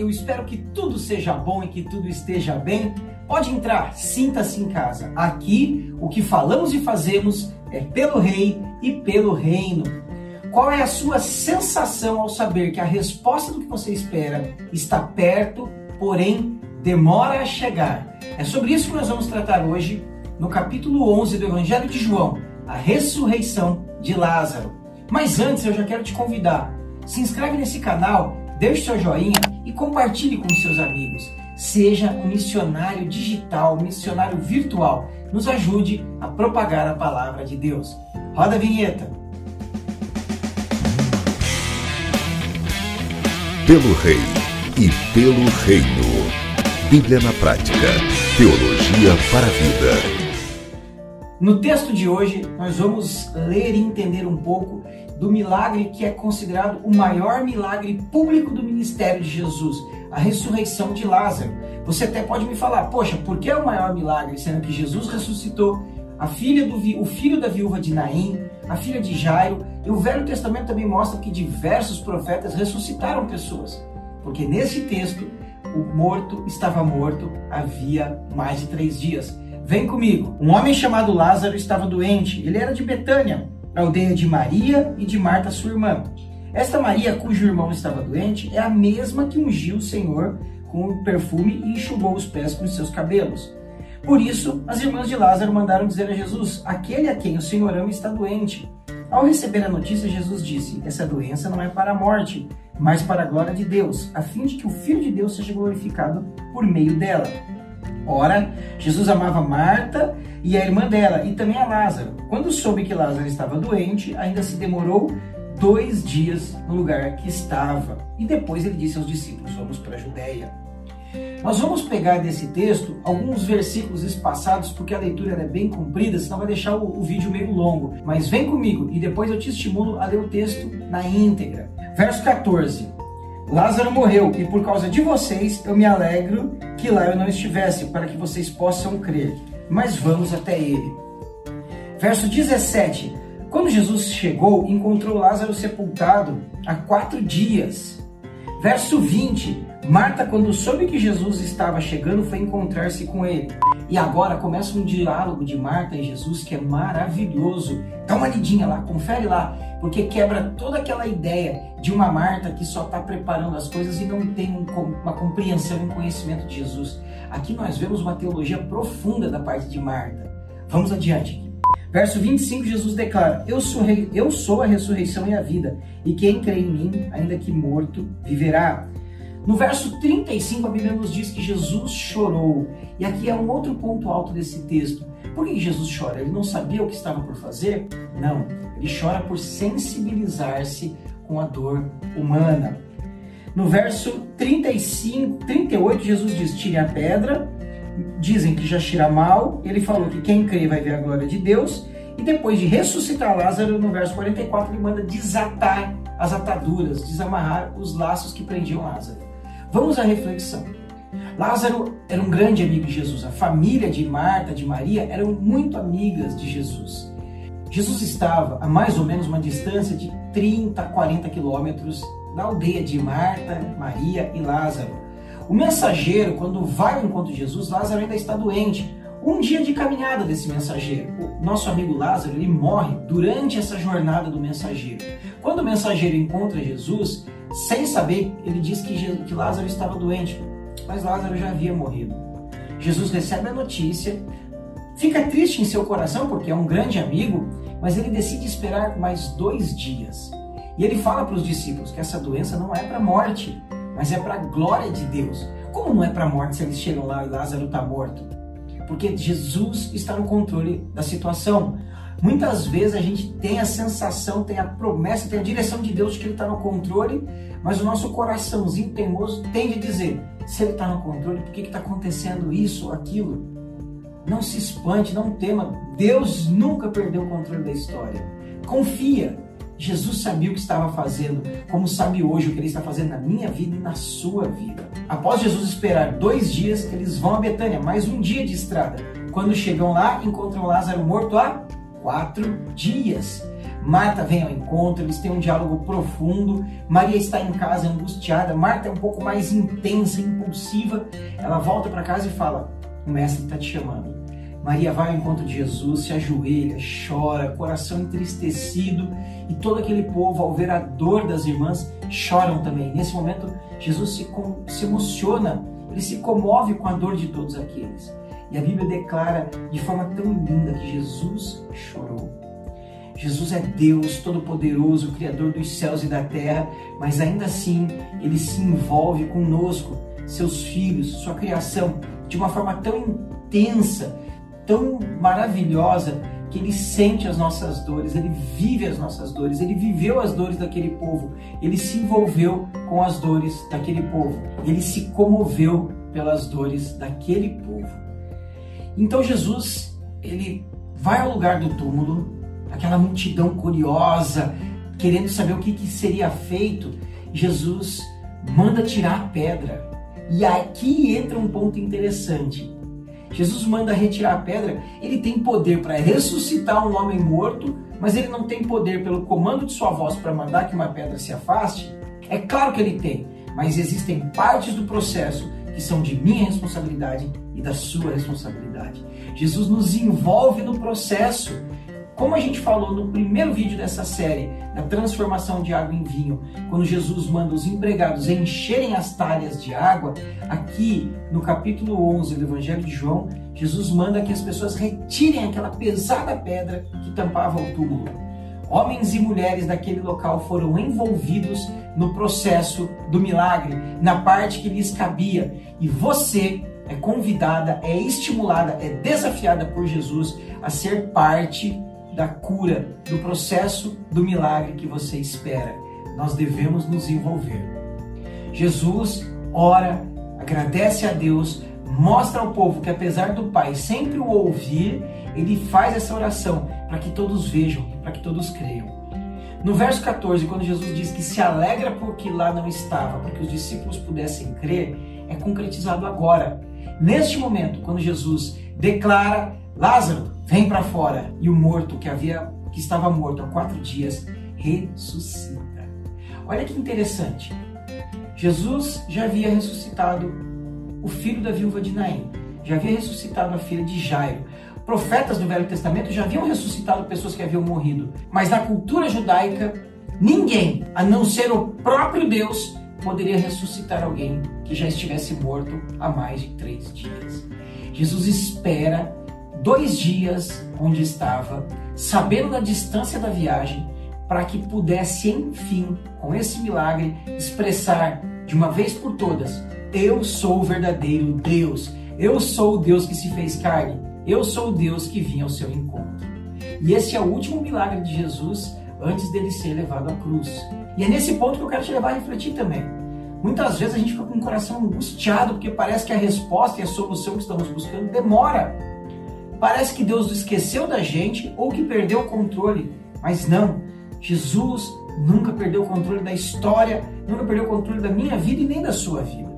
eu espero que tudo seja bom e que tudo esteja bem. Pode entrar, sinta-se em casa. Aqui, o que falamos e fazemos é pelo Rei e pelo Reino. Qual é a sua sensação ao saber que a resposta do que você espera está perto, porém demora a chegar? É sobre isso que nós vamos tratar hoje no capítulo 11 do Evangelho de João, a ressurreição de Lázaro. Mas antes eu já quero te convidar, se inscreve nesse canal, deixe seu joinha e compartilhe com seus amigos. Seja um missionário digital, um missionário virtual. Nos ajude a propagar a palavra de Deus. Roda a vinheta. Pelo Rei e pelo Reino. Bíblia na prática. Teologia para a vida. No texto de hoje, nós vamos ler e entender um pouco do milagre que é considerado o maior milagre público do ministério de Jesus, a ressurreição de Lázaro. Você até pode me falar, poxa, por que é o maior milagre, sendo que Jesus ressuscitou a filha do o filho da viúva de Naim, a filha de Jairo, e o Velho Testamento também mostra que diversos profetas ressuscitaram pessoas. Porque nesse texto, o morto estava morto havia mais de três dias. Vem comigo. Um homem chamado Lázaro estava doente. Ele era de Betânia, aldeia de Maria e de Marta, sua irmã. Esta Maria, cujo irmão estava doente, é a mesma que ungiu o Senhor com perfume e enxugou os pés com seus cabelos. Por isso, as irmãs de Lázaro mandaram dizer a Jesus: Aquele a quem o Senhor ama está doente. Ao receber a notícia, Jesus disse: Essa doença não é para a morte, mas para a glória de Deus, a fim de que o Filho de Deus seja glorificado por meio dela. Ora, Jesus amava Marta e a irmã dela, e também a Lázaro. Quando soube que Lázaro estava doente, ainda se demorou dois dias no lugar que estava. E depois ele disse aos discípulos: Vamos para a Judéia. Nós vamos pegar desse texto alguns versículos espaçados, porque a leitura é bem comprida, senão vai deixar o, o, vídeo meio longo. Mas vem comigo e depois eu te estimulo a ler o texto na íntegra. Verso 14. Lázaro morreu e por causa de vocês eu me alegro que lá eu não estivesse, para que vocês possam crer. Mas vamos até ele. Verso 17: Quando Jesus chegou, encontrou Lázaro sepultado há quatro dias. Verso 20: Marta, quando soube que Jesus estava chegando, foi encontrar-se com ele. E agora começa um diálogo de Marta e Jesus que é maravilhoso. Dá uma lidinha lá, confere lá, porque quebra toda aquela ideia de uma Marta que só está preparando as coisas e não tem uma compreensão e um conhecimento de Jesus. Aqui nós vemos uma teologia profunda da parte de Marta. Vamos adiante. Verso 25, Jesus declara: eu sou, eu sou a ressurreição e a vida, e quem crê em mim, ainda que morto, viverá. No verso 35, a Bíblia nos diz que Jesus chorou. E aqui é um outro ponto alto desse texto. Por que Jesus chora? Ele não sabia o que estava por fazer? Não. Ele chora por sensibilizar-se com a dor humana. No verso 35, 38, Jesus diz: Tire a pedra. Dizem que já cheira mal. Ele falou que quem crê vai ver a glória de Deus. E depois de ressuscitar Lázaro, no verso 44, ele manda desatar as ataduras, desamarrar os laços que prendiam Lázaro. Vamos à reflexão. Lázaro era um grande amigo de Jesus. A família de Marta, de Maria, eram muito amigas de Jesus. Jesus estava a mais ou menos uma distância de 30 a 40 quilômetros da aldeia de Marta, Maria e Lázaro. O mensageiro, quando vai ao encontro de Jesus, Lázaro ainda está doente. Um dia de caminhada desse mensageiro. O nosso amigo Lázaro, ele morre durante essa jornada do mensageiro. Quando o mensageiro encontra Jesus, sem saber, ele diz que, Jesus, que Lázaro estava doente, mas Lázaro já havia morrido. Jesus recebe a notícia, fica triste em seu coração porque é um grande amigo, mas ele decide esperar mais dois dias. E ele fala para os discípulos que essa doença não é para morte, mas é para a glória de Deus. Como não é para morte se eles chegam lá e Lázaro está morto? Porque Jesus está no controle da situação. Muitas vezes a gente tem a sensação, tem a promessa, tem a direção de Deus de que Ele está no controle, mas o nosso coraçãozinho teimoso tende a dizer: se Ele está no controle, por que está acontecendo isso aquilo? Não se espante, não tema. Deus nunca perdeu o controle da história. Confia. Jesus sabia o que estava fazendo, como sabe hoje o que ele está fazendo na minha vida e na sua vida. Após Jesus esperar dois dias, eles vão a Betânia, mais um dia de estrada. Quando chegam lá, encontram Lázaro morto há quatro dias. Marta vem ao encontro, eles têm um diálogo profundo. Maria está em casa angustiada. Marta é um pouco mais intensa, impulsiva. Ela volta para casa e fala: O mestre está te chamando. Maria vai ao encontro de Jesus, se ajoelha, chora, coração entristecido, e todo aquele povo, ao ver a dor das irmãs, choram também. Nesse momento, Jesus se, se emociona, ele se comove com a dor de todos aqueles. E a Bíblia declara de forma tão linda que Jesus chorou. Jesus é Deus Todo-Poderoso, Criador dos céus e da terra, mas ainda assim ele se envolve conosco, seus filhos, sua criação, de uma forma tão intensa, tão maravilhosa, que ele sente as nossas dores, ele vive as nossas dores, ele viveu as dores daquele povo, ele se envolveu com as dores daquele povo, ele se comoveu pelas dores daquele povo. Então Jesus, ele vai ao lugar do túmulo, aquela multidão curiosa, querendo saber o que, que seria feito. Jesus manda tirar a pedra. E aqui entra um ponto interessante. Jesus manda retirar a pedra, ele tem poder para ressuscitar um homem morto, mas ele não tem poder pelo comando de sua voz para mandar que uma pedra se afaste. É claro que ele tem, mas existem partes do processo que são de minha responsabilidade e da sua responsabilidade. Jesus nos envolve no processo. Como a gente falou no primeiro vídeo dessa série, da transformação de água em vinho, quando Jesus manda os empregados encherem as talhas de água, aqui no capítulo 11 do Evangelho de João, Jesus manda que as pessoas retirem aquela pesada pedra que tampava o túmulo. Homens e mulheres daquele local foram envolvidos no processo do milagre, na parte que lhes cabia, e você é convidada, é estimulada, é desafiada por Jesus a ser parte da cura, do processo do milagre que você espera. Nós devemos nos envolver. Jesus ora, agradece a Deus, mostra ao povo que apesar do Pai sempre o ouvir, ele faz essa oração para que todos vejam, para que todos creiam. No verso 14, quando Jesus diz que se alegra porque lá não estava, para que os discípulos pudessem crer, é concretizado agora. Neste momento, quando Jesus declara Lázaro, vem para fora. E o morto que havia, que estava morto há quatro dias, ressuscita. Olha que interessante. Jesus já havia ressuscitado o filho da viúva de Naim, já havia ressuscitado a filha de Jairo. Profetas do Velho Testamento já haviam ressuscitado pessoas que haviam morrido, mas na cultura judaica, ninguém, a não ser o próprio Deus, poderia ressuscitar alguém que já estivesse morto há mais de três dias. Jesus espera dois dias onde estava, sabendo da distância da viagem, para que pudesse, enfim, com esse milagre, expressar de uma vez por todas: Eu sou o verdadeiro Deus, eu sou o Deus que se fez carne, eu sou o Deus que vinha ao seu encontro. E esse é o último milagre de Jesus antes dele ser levado à cruz. E é nesse ponto que eu quero te levar a refletir também. Muitas vezes a gente fica com o coração angustiado porque parece que a resposta e a solução que estamos buscando demora. Parece que Deus esqueceu da gente ou que perdeu o controle, mas não. Jesus nunca perdeu o controle da história, nunca perdeu o controle da minha vida e nem da sua vida.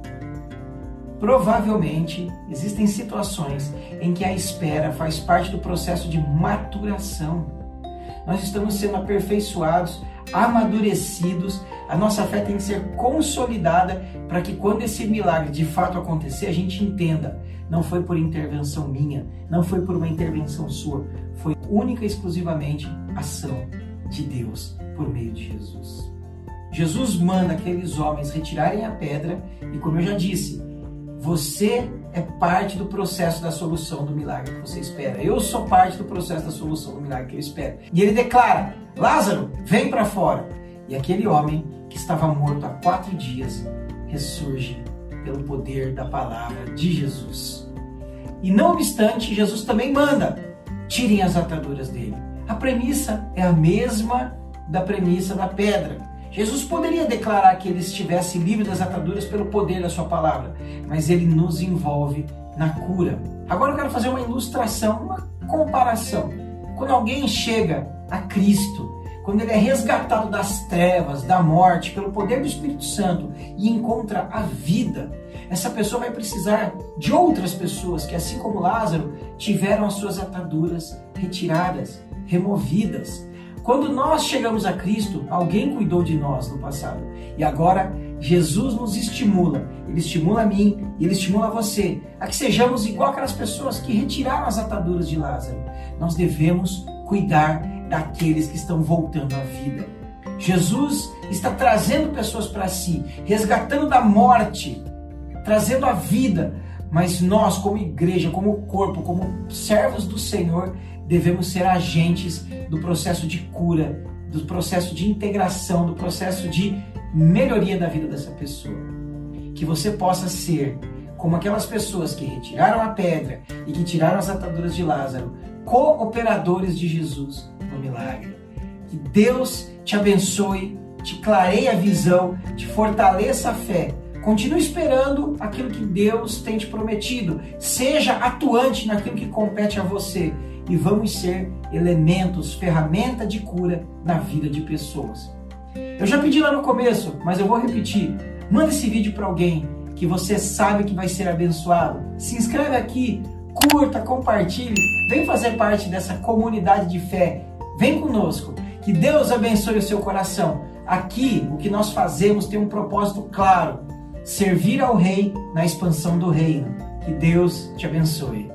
Provavelmente existem situações em que a espera faz parte do processo de maturação. Nós estamos sendo aperfeiçoados, amadurecidos, a nossa fé tem que ser consolidada para que quando esse milagre de fato acontecer, a gente entenda não foi por intervenção minha, não foi por uma intervenção sua, foi única e exclusivamente ação de Deus por meio de Jesus. Jesus manda aqueles homens retirarem a pedra e, como eu já disse, você é parte do processo da solução do milagre que você espera. Eu sou parte do processo da solução do milagre que eu espero. E ele declara: Lázaro, vem para fora. E aquele homem que estava morto há quatro dias ressurge pelo poder da palavra de Jesus. E não obstante, Jesus também manda: tirem as ataduras dele. A premissa é a mesma da premissa da pedra. Jesus poderia declarar que ele estivesse livre das ataduras pelo poder da sua palavra, mas ele nos envolve na cura. Agora eu quero fazer uma ilustração, uma comparação. Quando alguém chega a Cristo, quando ele é resgatado das trevas, da morte, pelo poder do Espírito Santo e encontra a vida, essa pessoa vai precisar de outras pessoas que, assim como Lázaro, tiveram as suas ataduras retiradas, removidas. Quando nós chegamos a Cristo, alguém cuidou de nós no passado. E agora Jesus nos estimula. Ele estimula a mim e ele estimula você a que sejamos igual aquelas pessoas que retiraram as ataduras de Lázaro. Nós devemos cuidar daqueles que estão voltando à vida. Jesus está trazendo pessoas para si, resgatando da morte, trazendo a vida. Mas nós, como igreja, como corpo, como servos do Senhor, devemos ser agentes do processo de cura, do processo de integração, do processo de melhoria da vida dessa pessoa. Que você possa ser como aquelas pessoas que retiraram a pedra e que tiraram as ataduras de Lázaro, cooperadores de Jesus no milagre. Que Deus te abençoe, te clareie a visão, te fortaleça a fé. Continue esperando aquilo que Deus tem te prometido. Seja atuante naquilo que compete a você. E vamos ser elementos, ferramenta de cura na vida de pessoas. Eu já pedi lá no começo, mas eu vou repetir. Manda esse vídeo para alguém que você sabe que vai ser abençoado. Se inscreve aqui, curta, compartilhe. Vem fazer parte dessa comunidade de fé. Vem conosco. Que Deus abençoe o seu coração. Aqui, o que nós fazemos tem um propósito claro: servir ao Rei na expansão do reino. Que Deus te abençoe.